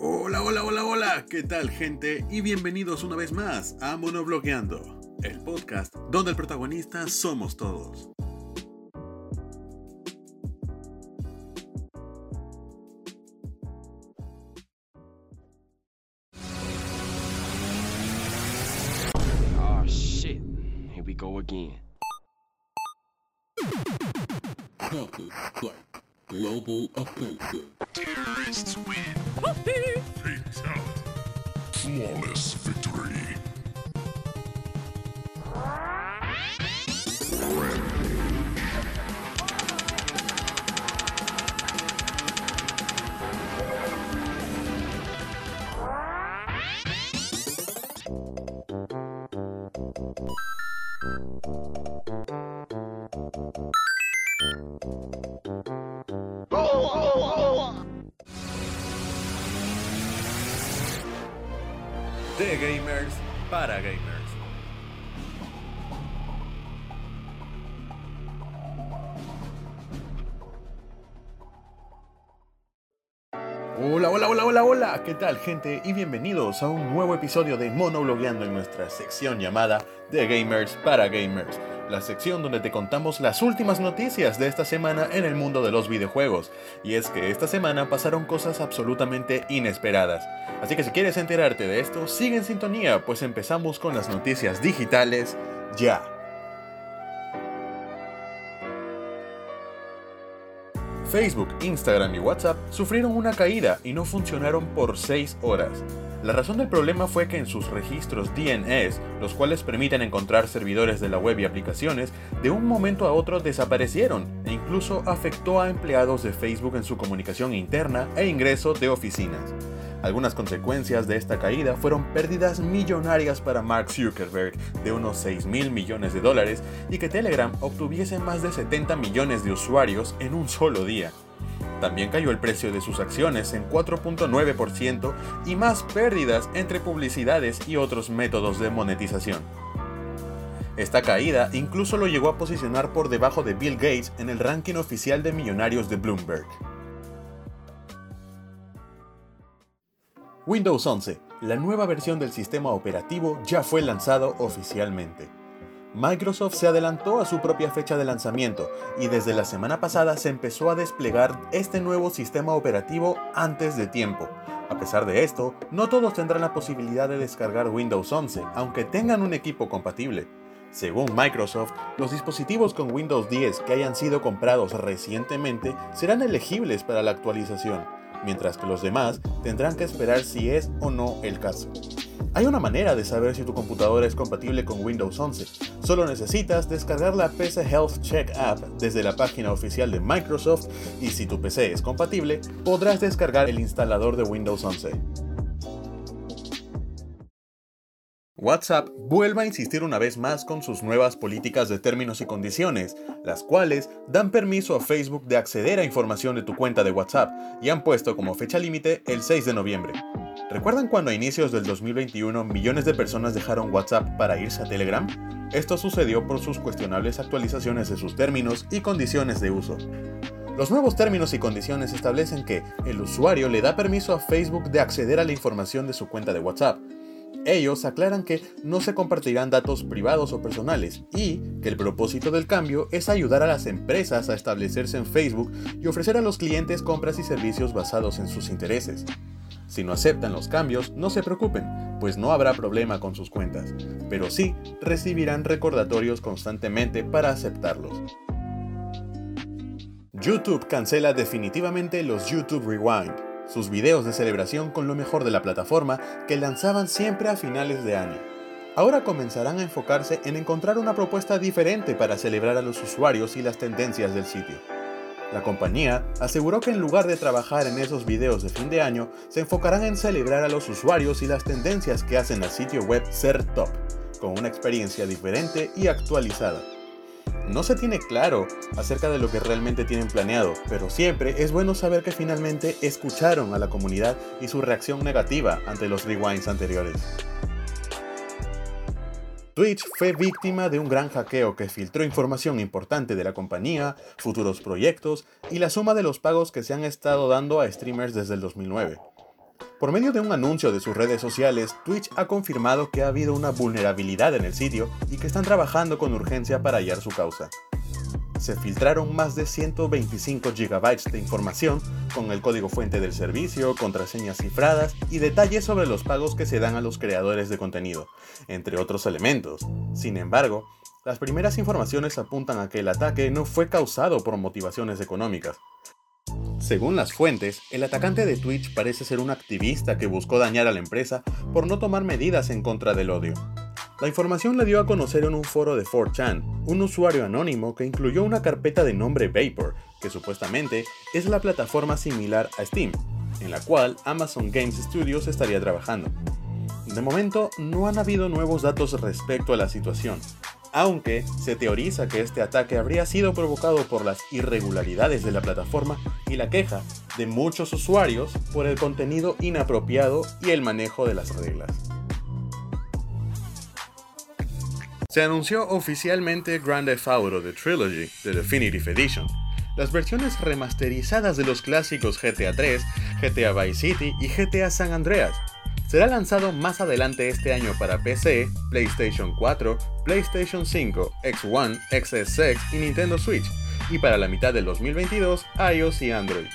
Hola, hola, hola, hola, ¿qué tal gente? Y bienvenidos una vez más a Monoblogueando, el podcast donde el protagonista somos todos. Oh shit. Here we go again. Global offensive. Terrorists win. Fatality. Flawless victory. De gamers para gamers. Hola, hola, hola, ¿qué tal gente? Y bienvenidos a un nuevo episodio de Monoblogueando en nuestra sección llamada De Gamers para Gamers, la sección donde te contamos las últimas noticias de esta semana en el mundo de los videojuegos. Y es que esta semana pasaron cosas absolutamente inesperadas. Así que si quieres enterarte de esto, sigue en sintonía, pues empezamos con las noticias digitales ya. Facebook, Instagram y WhatsApp sufrieron una caída y no funcionaron por 6 horas. La razón del problema fue que en sus registros DNS, los cuales permiten encontrar servidores de la web y aplicaciones, de un momento a otro desaparecieron e incluso afectó a empleados de Facebook en su comunicación interna e ingreso de oficinas. Algunas consecuencias de esta caída fueron pérdidas millonarias para Mark Zuckerberg de unos 6 mil millones de dólares y que Telegram obtuviese más de 70 millones de usuarios en un solo día. También cayó el precio de sus acciones en 4.9% y más pérdidas entre publicidades y otros métodos de monetización. Esta caída incluso lo llegó a posicionar por debajo de Bill Gates en el ranking oficial de millonarios de Bloomberg. Windows 11, la nueva versión del sistema operativo, ya fue lanzado oficialmente. Microsoft se adelantó a su propia fecha de lanzamiento y desde la semana pasada se empezó a desplegar este nuevo sistema operativo antes de tiempo. A pesar de esto, no todos tendrán la posibilidad de descargar Windows 11, aunque tengan un equipo compatible. Según Microsoft, los dispositivos con Windows 10 que hayan sido comprados recientemente serán elegibles para la actualización, mientras que los demás tendrán que esperar si es o no el caso. Hay una manera de saber si tu computadora es compatible con Windows 11. Solo necesitas descargar la PC Health Check App desde la página oficial de Microsoft y si tu PC es compatible, podrás descargar el instalador de Windows 11. WhatsApp vuelve a insistir una vez más con sus nuevas políticas de términos y condiciones, las cuales dan permiso a Facebook de acceder a información de tu cuenta de WhatsApp y han puesto como fecha límite el 6 de noviembre. ¿Recuerdan cuando a inicios del 2021 millones de personas dejaron WhatsApp para irse a Telegram? Esto sucedió por sus cuestionables actualizaciones de sus términos y condiciones de uso. Los nuevos términos y condiciones establecen que el usuario le da permiso a Facebook de acceder a la información de su cuenta de WhatsApp, ellos aclaran que no se compartirán datos privados o personales y que el propósito del cambio es ayudar a las empresas a establecerse en Facebook y ofrecer a los clientes compras y servicios basados en sus intereses. Si no aceptan los cambios, no se preocupen, pues no habrá problema con sus cuentas, pero sí recibirán recordatorios constantemente para aceptarlos. YouTube cancela definitivamente los YouTube Rewind, sus videos de celebración con lo mejor de la plataforma que lanzaban siempre a finales de año. Ahora comenzarán a enfocarse en encontrar una propuesta diferente para celebrar a los usuarios y las tendencias del sitio. La compañía aseguró que en lugar de trabajar en esos videos de fin de año, se enfocarán en celebrar a los usuarios y las tendencias que hacen al sitio web ser top, con una experiencia diferente y actualizada. No se tiene claro acerca de lo que realmente tienen planeado, pero siempre es bueno saber que finalmente escucharon a la comunidad y su reacción negativa ante los rewinds anteriores. Twitch fue víctima de un gran hackeo que filtró información importante de la compañía, futuros proyectos y la suma de los pagos que se han estado dando a streamers desde el 2009. Por medio de un anuncio de sus redes sociales, Twitch ha confirmado que ha habido una vulnerabilidad en el sitio y que están trabajando con urgencia para hallar su causa. Se filtraron más de 125 GB de información con el código fuente del servicio, contraseñas cifradas y detalles sobre los pagos que se dan a los creadores de contenido, entre otros elementos. Sin embargo, las primeras informaciones apuntan a que el ataque no fue causado por motivaciones económicas, según las fuentes, el atacante de Twitch parece ser un activista que buscó dañar a la empresa por no tomar medidas en contra del odio. La información la dio a conocer en un foro de 4chan, un usuario anónimo que incluyó una carpeta de nombre Vapor, que supuestamente es la plataforma similar a Steam, en la cual Amazon Games Studios estaría trabajando. De momento, no han habido nuevos datos respecto a la situación, aunque se teoriza que este ataque habría sido provocado por las irregularidades de la plataforma y la queja de muchos usuarios por el contenido inapropiado y el manejo de las reglas. Se anunció oficialmente Grand Theft Auto The Trilogy The Definitive Edition, las versiones remasterizadas de los clásicos GTA 3, GTA Vice City y GTA San Andreas, Será lanzado más adelante este año para PC, PlayStation 4, PlayStation 5, X1, XSX y Nintendo Switch, y para la mitad del 2022 iOS y Android.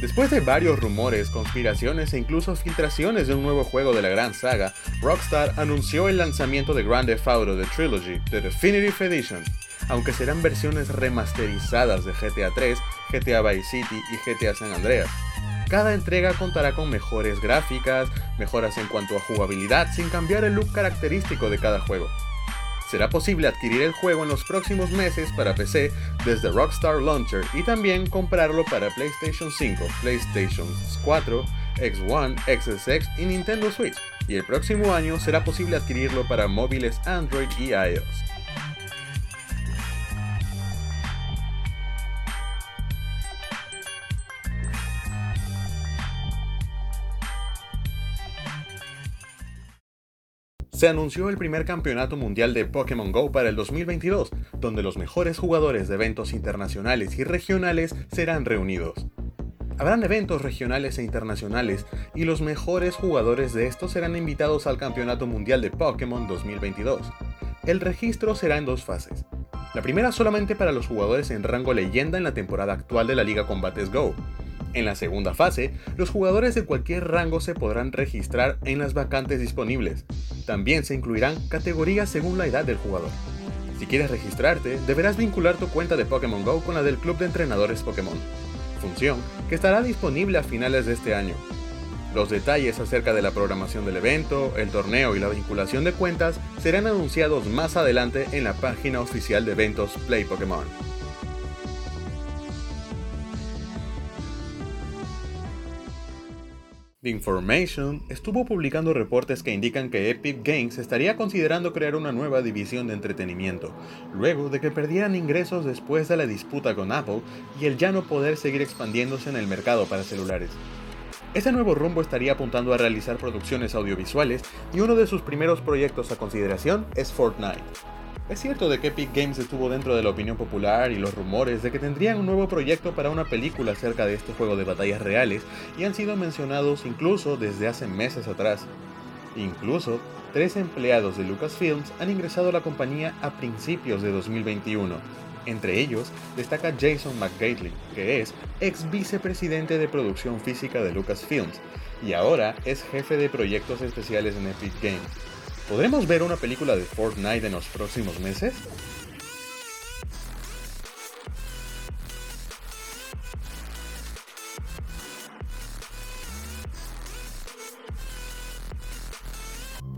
Después de varios rumores, conspiraciones e incluso filtraciones de un nuevo juego de la gran saga, Rockstar anunció el lanzamiento de Grand Theft Auto The Trilogy, The Definitive Edition, aunque serán versiones remasterizadas de GTA 3, GTA Vice City y GTA San Andreas. Cada entrega contará con mejores gráficas, mejoras en cuanto a jugabilidad sin cambiar el look característico de cada juego. Será posible adquirir el juego en los próximos meses para PC desde Rockstar Launcher y también comprarlo para PlayStation 5, PlayStation 4, X1, XSX y Nintendo Switch. Y el próximo año será posible adquirirlo para móviles Android y iOS. Se anunció el primer campeonato mundial de Pokémon Go para el 2022, donde los mejores jugadores de eventos internacionales y regionales serán reunidos. Habrán eventos regionales e internacionales y los mejores jugadores de estos serán invitados al Campeonato Mundial de Pokémon 2022. El registro será en dos fases. La primera solamente para los jugadores en rango leyenda en la temporada actual de la Liga Combates Go, en la segunda fase, los jugadores de cualquier rango se podrán registrar en las vacantes disponibles. También se incluirán categorías según la edad del jugador. Si quieres registrarte, deberás vincular tu cuenta de Pokémon Go con la del Club de Entrenadores Pokémon, función que estará disponible a finales de este año. Los detalles acerca de la programación del evento, el torneo y la vinculación de cuentas serán anunciados más adelante en la página oficial de eventos Play Pokémon. The Information estuvo publicando reportes que indican que Epic Games estaría considerando crear una nueva división de entretenimiento, luego de que perdieran ingresos después de la disputa con Apple y el ya no poder seguir expandiéndose en el mercado para celulares. Ese nuevo rumbo estaría apuntando a realizar producciones audiovisuales y uno de sus primeros proyectos a consideración es Fortnite. Es cierto de que Epic Games estuvo dentro de la opinión popular y los rumores de que tendrían un nuevo proyecto para una película acerca de este juego de batallas reales y han sido mencionados incluso desde hace meses atrás. Incluso, tres empleados de Lucasfilms han ingresado a la compañía a principios de 2021. Entre ellos destaca Jason McGately, que es ex vicepresidente de producción física de Lucasfilms y ahora es jefe de proyectos especiales en Epic Games. ¿Podremos ver una película de Fortnite en los próximos meses?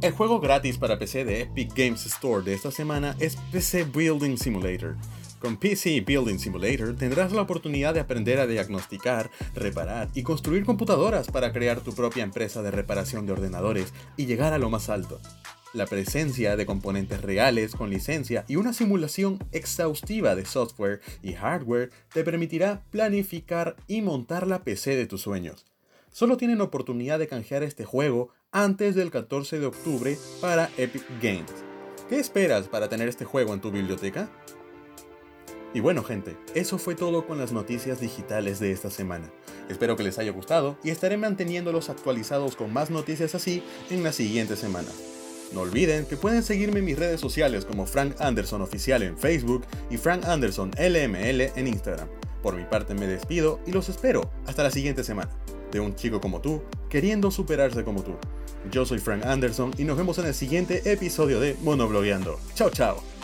El juego gratis para PC de Epic Games Store de esta semana es PC Building Simulator. Con PC Building Simulator tendrás la oportunidad de aprender a diagnosticar, reparar y construir computadoras para crear tu propia empresa de reparación de ordenadores y llegar a lo más alto. La presencia de componentes reales con licencia y una simulación exhaustiva de software y hardware te permitirá planificar y montar la PC de tus sueños. Solo tienen oportunidad de canjear este juego antes del 14 de octubre para Epic Games. ¿Qué esperas para tener este juego en tu biblioteca? Y bueno gente, eso fue todo con las noticias digitales de esta semana. Espero que les haya gustado y estaré manteniéndolos actualizados con más noticias así en la siguiente semana. No olviden que pueden seguirme en mis redes sociales como Frank Anderson Oficial en Facebook y Frank Anderson LML en Instagram. Por mi parte me despido y los espero hasta la siguiente semana. De un chico como tú, queriendo superarse como tú. Yo soy Frank Anderson y nos vemos en el siguiente episodio de Monoblogueando. Chao, chao.